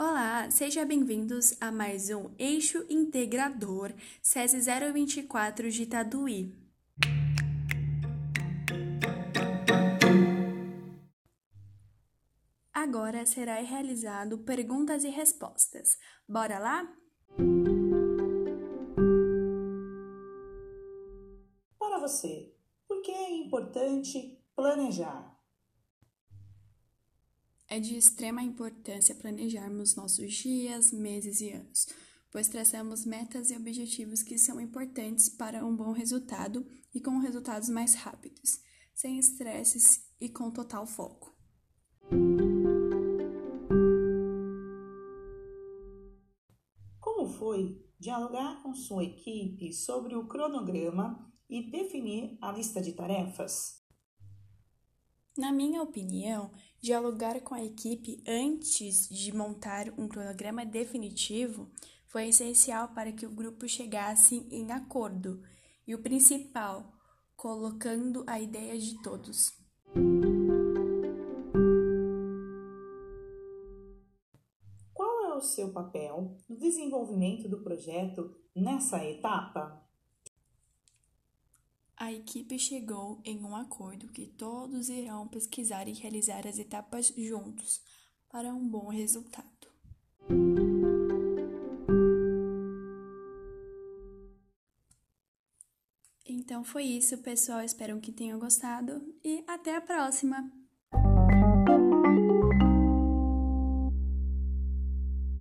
Olá, sejam bem-vindos a mais um Eixo Integrador SESI 024 de Itaduí. Agora será realizado perguntas e respostas. Bora lá? Para você, por que é importante planejar? É de extrema importância planejarmos nossos dias, meses e anos, pois traçamos metas e objetivos que são importantes para um bom resultado e com resultados mais rápidos, sem estresses e com total foco. Como foi dialogar com sua equipe sobre o cronograma e definir a lista de tarefas? Na minha opinião, dialogar com a equipe antes de montar um cronograma definitivo foi essencial para que o grupo chegasse em acordo e o principal, colocando a ideia de todos. Qual é o seu papel no desenvolvimento do projeto nessa etapa? A equipe chegou em um acordo que todos irão pesquisar e realizar as etapas juntos para um bom resultado. Então foi isso, pessoal. Espero que tenham gostado e até a próxima!